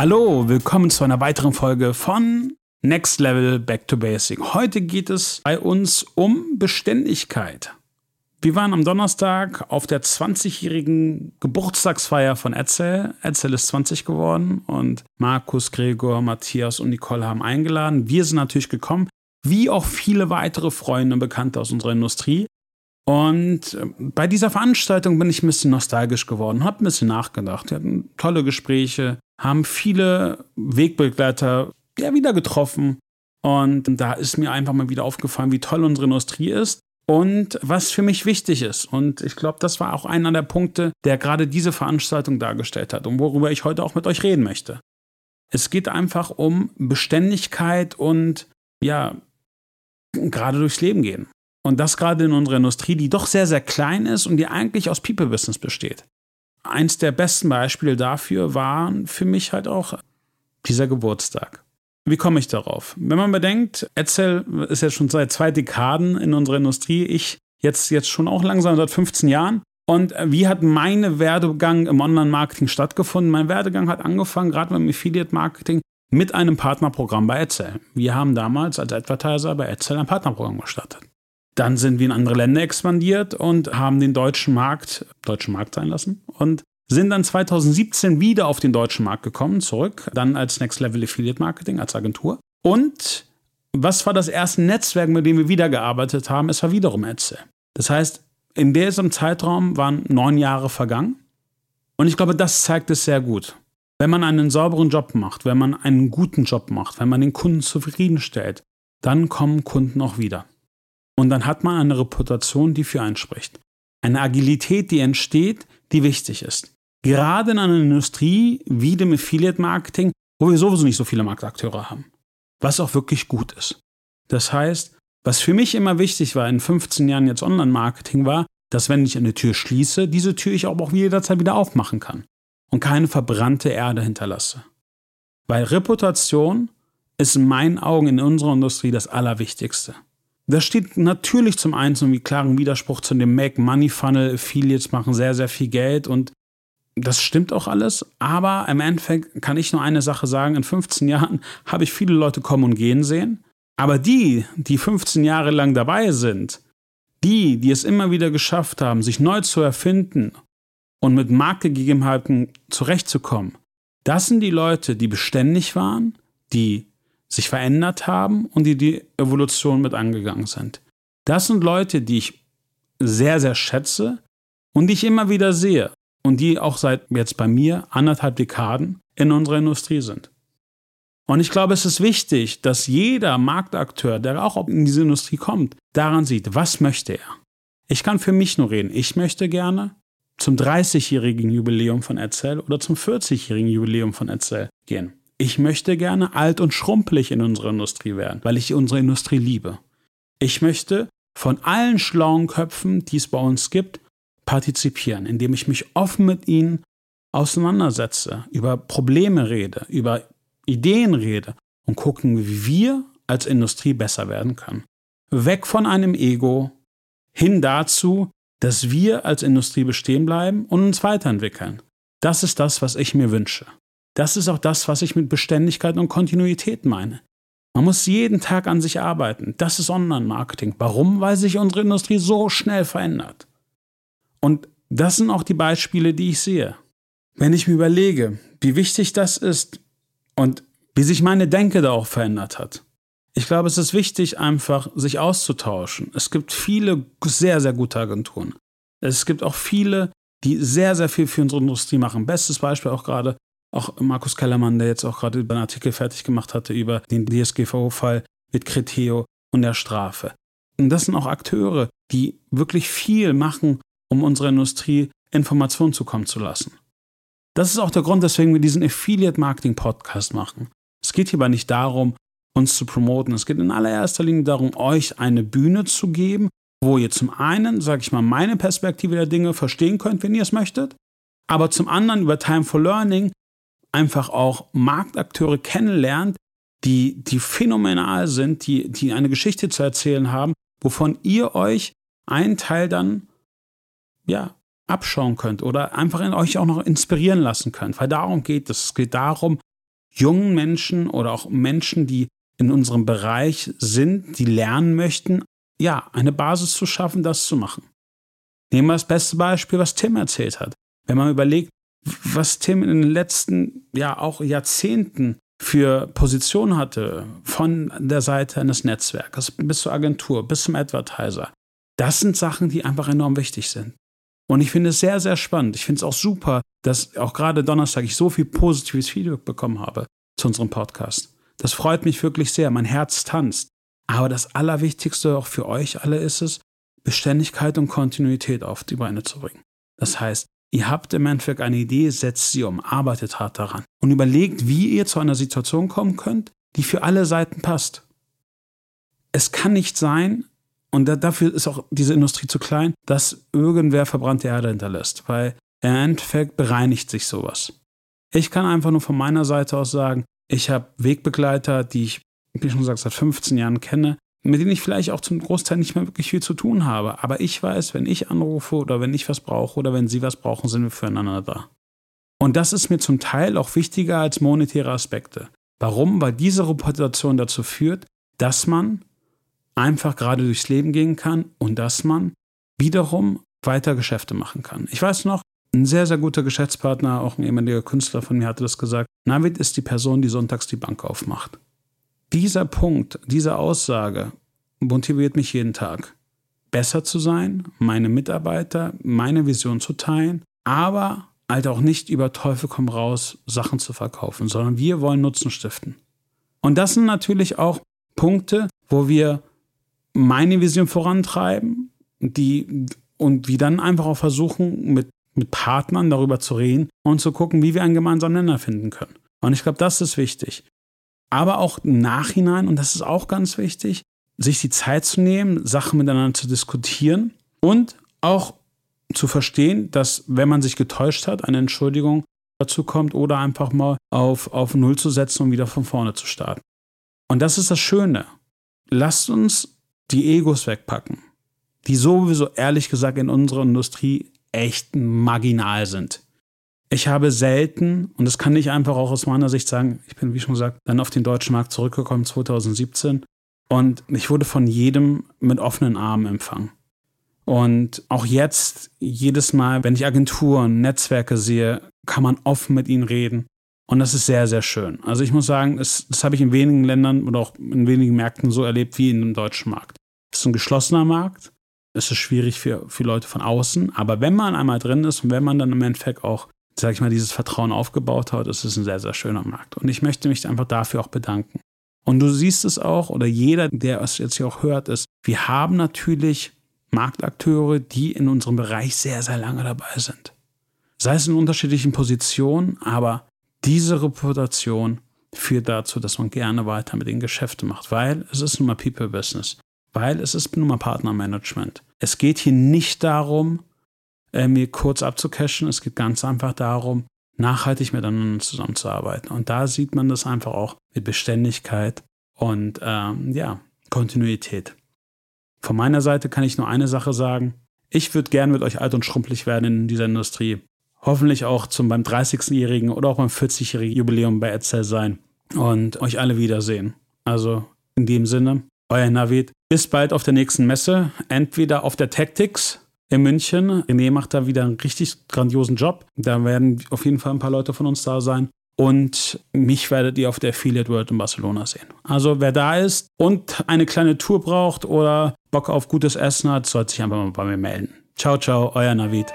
Hallo, willkommen zu einer weiteren Folge von Next Level Back to Basic. Heute geht es bei uns um Beständigkeit. Wir waren am Donnerstag auf der 20-jährigen Geburtstagsfeier von Etzel. Etzel ist 20 geworden und Markus, Gregor, Matthias und Nicole haben eingeladen. Wir sind natürlich gekommen, wie auch viele weitere Freunde und Bekannte aus unserer Industrie. Und äh, bei dieser Veranstaltung bin ich ein bisschen nostalgisch geworden, habe ein bisschen nachgedacht. Wir hatten tolle Gespräche, haben viele Wegbegleiter ja, wieder getroffen. Und da ist mir einfach mal wieder aufgefallen, wie toll unsere Industrie ist und was für mich wichtig ist. Und ich glaube, das war auch einer der Punkte, der gerade diese Veranstaltung dargestellt hat und worüber ich heute auch mit euch reden möchte. Es geht einfach um Beständigkeit und ja, gerade durchs Leben gehen. Und das gerade in unserer Industrie, die doch sehr, sehr klein ist und die eigentlich aus People-Business besteht. Eins der besten Beispiele dafür war für mich halt auch dieser Geburtstag. Wie komme ich darauf? Wenn man bedenkt, Etzel ist jetzt schon seit zwei Dekaden in unserer Industrie, ich jetzt, jetzt schon auch langsam seit 15 Jahren. Und wie hat mein Werdegang im Online-Marketing stattgefunden? Mein Werdegang hat angefangen, gerade beim Affiliate-Marketing, mit einem Partnerprogramm bei Etzel. Wir haben damals als Advertiser bei Etzel ein Partnerprogramm gestartet. Dann sind wir in andere Länder expandiert und haben den deutschen Markt, deutschen Markt sein lassen und sind dann 2017 wieder auf den deutschen Markt gekommen, zurück, dann als Next Level Affiliate Marketing, als Agentur. Und was war das erste Netzwerk, mit dem wir wieder gearbeitet haben? Es war wiederum Etze. Das heißt, in diesem Zeitraum waren neun Jahre vergangen. Und ich glaube, das zeigt es sehr gut. Wenn man einen sauberen Job macht, wenn man einen guten Job macht, wenn man den Kunden zufriedenstellt, dann kommen Kunden auch wieder. Und dann hat man eine Reputation, die für einen spricht. Eine Agilität, die entsteht, die wichtig ist. Gerade in einer Industrie wie dem Affiliate Marketing, wo wir sowieso nicht so viele Marktakteure haben. Was auch wirklich gut ist. Das heißt, was für mich immer wichtig war in 15 Jahren jetzt Online-Marketing war, dass wenn ich eine Tür schließe, diese Tür ich auch jederzeit wieder aufmachen kann und keine verbrannte Erde hinterlasse. Weil Reputation ist in meinen Augen in unserer Industrie das Allerwichtigste. Das steht natürlich zum einen zum klaren Widerspruch zu dem Make Money Funnel. Affiliates machen sehr, sehr viel Geld und das stimmt auch alles, aber im Endeffekt kann ich nur eine Sache sagen. In 15 Jahren habe ich viele Leute kommen und gehen sehen. Aber die, die 15 Jahre lang dabei sind, die, die es immer wieder geschafft haben, sich neu zu erfinden und mit Marktgegebenheiten zurechtzukommen, das sind die Leute, die beständig waren, die sich verändert haben und die die Evolution mit angegangen sind. Das sind Leute, die ich sehr, sehr schätze und die ich immer wieder sehe und die auch seit jetzt bei mir anderthalb Dekaden in unserer Industrie sind. Und ich glaube, es ist wichtig, dass jeder Marktakteur, der auch in diese Industrie kommt, daran sieht, was möchte er. Ich kann für mich nur reden. Ich möchte gerne zum 30-jährigen Jubiläum von Erzähl oder zum 40-jährigen Jubiläum von Erzähl gehen. Ich möchte gerne alt und schrumpelig in unserer Industrie werden, weil ich unsere Industrie liebe. Ich möchte von allen schlauen Köpfen, die es bei uns gibt, partizipieren, indem ich mich offen mit ihnen auseinandersetze, über Probleme rede, über Ideen rede und gucken, wie wir als Industrie besser werden können. Weg von einem Ego hin dazu, dass wir als Industrie bestehen bleiben und uns weiterentwickeln. Das ist das, was ich mir wünsche. Das ist auch das, was ich mit Beständigkeit und Kontinuität meine. Man muss jeden Tag an sich arbeiten. Das ist Online-Marketing. Warum? Weil sich unsere Industrie so schnell verändert. Und das sind auch die Beispiele, die ich sehe. Wenn ich mir überlege, wie wichtig das ist und wie sich meine Denke da auch verändert hat. Ich glaube, es ist wichtig, einfach sich auszutauschen. Es gibt viele sehr, sehr gute Agenturen. Es gibt auch viele, die sehr, sehr viel für unsere Industrie machen. Bestes Beispiel auch gerade auch Markus Kellermann, der jetzt auch gerade einen Artikel fertig gemacht hatte über den DSGVO-Fall mit Kriteo und der Strafe. Und das sind auch Akteure, die wirklich viel machen, um unserer Industrie Informationen zukommen zu lassen. Das ist auch der Grund, weswegen wir diesen Affiliate Marketing Podcast machen. Es geht hierbei nicht darum, uns zu promoten. Es geht in allererster Linie darum, euch eine Bühne zu geben, wo ihr zum einen, sage ich mal, meine Perspektive der Dinge verstehen könnt, wenn ihr es möchtet, aber zum anderen über Time for Learning einfach auch Marktakteure kennenlernt, die, die phänomenal sind, die, die eine Geschichte zu erzählen haben, wovon ihr euch einen Teil dann ja, abschauen könnt oder einfach in euch auch noch inspirieren lassen könnt. Weil darum geht es. Es geht darum, jungen Menschen oder auch Menschen, die in unserem Bereich sind, die lernen möchten, ja, eine Basis zu schaffen, das zu machen. Nehmen wir das beste Beispiel, was Tim erzählt hat. Wenn man überlegt, was Tim in den letzten, ja, auch Jahrzehnten für Positionen hatte, von der Seite eines Netzwerkes bis zur Agentur, bis zum Advertiser. Das sind Sachen, die einfach enorm wichtig sind. Und ich finde es sehr, sehr spannend. Ich finde es auch super, dass auch gerade Donnerstag ich so viel positives Feedback bekommen habe zu unserem Podcast. Das freut mich wirklich sehr. Mein Herz tanzt. Aber das Allerwichtigste auch für euch alle ist es, Beständigkeit und Kontinuität auf die Beine zu bringen. Das heißt, ihr habt im Endeffekt eine Idee, setzt sie um, arbeitet hart daran und überlegt, wie ihr zu einer Situation kommen könnt, die für alle Seiten passt. Es kann nicht sein, und dafür ist auch diese Industrie zu klein, dass irgendwer verbrannte Erde hinterlässt, weil im Endeffekt bereinigt sich sowas. Ich kann einfach nur von meiner Seite aus sagen, ich habe Wegbegleiter, die ich, wie schon gesagt, seit 15 Jahren kenne, mit denen ich vielleicht auch zum Großteil nicht mehr wirklich viel zu tun habe. Aber ich weiß, wenn ich anrufe oder wenn ich was brauche oder wenn sie was brauchen, sind wir füreinander da. Und das ist mir zum Teil auch wichtiger als monetäre Aspekte. Warum? Weil diese Reputation dazu führt, dass man einfach gerade durchs Leben gehen kann und dass man wiederum weiter Geschäfte machen kann. Ich weiß noch, ein sehr, sehr guter Geschäftspartner, auch ein ehemaliger Künstler von mir, hatte das gesagt. Navid ist die Person, die sonntags die Bank aufmacht. Dieser Punkt, diese Aussage motiviert mich jeden Tag, besser zu sein, meine Mitarbeiter, meine Vision zu teilen, aber halt auch nicht über Teufel komm raus Sachen zu verkaufen, sondern wir wollen Nutzen stiften. Und das sind natürlich auch Punkte, wo wir meine Vision vorantreiben, die und wie dann einfach auch versuchen, mit, mit Partnern darüber zu reden und zu gucken, wie wir einen gemeinsamen Nenner finden können. Und ich glaube, das ist wichtig aber auch im Nachhinein, und das ist auch ganz wichtig, sich die Zeit zu nehmen, Sachen miteinander zu diskutieren und auch zu verstehen, dass wenn man sich getäuscht hat, eine Entschuldigung dazu kommt oder einfach mal auf, auf Null zu setzen und wieder von vorne zu starten. Und das ist das Schöne. Lasst uns die Egos wegpacken, die sowieso ehrlich gesagt in unserer Industrie echt marginal sind. Ich habe selten, und das kann ich einfach auch aus meiner Sicht sagen, ich bin, wie schon gesagt, dann auf den deutschen Markt zurückgekommen 2017 und ich wurde von jedem mit offenen Armen empfangen. Und auch jetzt, jedes Mal, wenn ich Agenturen, Netzwerke sehe, kann man offen mit ihnen reden. Und das ist sehr, sehr schön. Also ich muss sagen, das, das habe ich in wenigen Ländern oder auch in wenigen Märkten so erlebt wie in dem deutschen Markt. Es ist ein geschlossener Markt. Es ist schwierig für, für Leute von außen. Aber wenn man einmal drin ist und wenn man dann im Endeffekt auch sage ich mal, dieses Vertrauen aufgebaut hat, ist es ein sehr, sehr schöner Markt. Und ich möchte mich einfach dafür auch bedanken. Und du siehst es auch, oder jeder, der es jetzt hier auch hört, ist, wir haben natürlich Marktakteure, die in unserem Bereich sehr, sehr lange dabei sind. Sei es in unterschiedlichen Positionen, aber diese Reputation führt dazu, dass man gerne weiter mit den Geschäften macht, weil es ist nun mal People Business, weil es ist nun mal Partnermanagement. Es geht hier nicht darum, äh, mir kurz abzucashen. Es geht ganz einfach darum, nachhaltig miteinander zusammenzuarbeiten. Und da sieht man das einfach auch mit Beständigkeit und ähm, ja, Kontinuität. Von meiner Seite kann ich nur eine Sache sagen. Ich würde gern mit euch alt und schrumpelig werden in dieser Industrie. Hoffentlich auch zum beim 30-jährigen oder auch beim 40-jährigen Jubiläum bei Edsel sein und euch alle wiedersehen. Also in dem Sinne, euer Navid. Bis bald auf der nächsten Messe. Entweder auf der Tactics in München. René macht da wieder einen richtig grandiosen Job. Da werden auf jeden Fall ein paar Leute von uns da sein. Und mich werdet ihr auf der Affiliate World in Barcelona sehen. Also wer da ist und eine kleine Tour braucht oder Bock auf gutes Essen hat, sollte sich einfach mal bei mir melden. Ciao, ciao, euer Navid.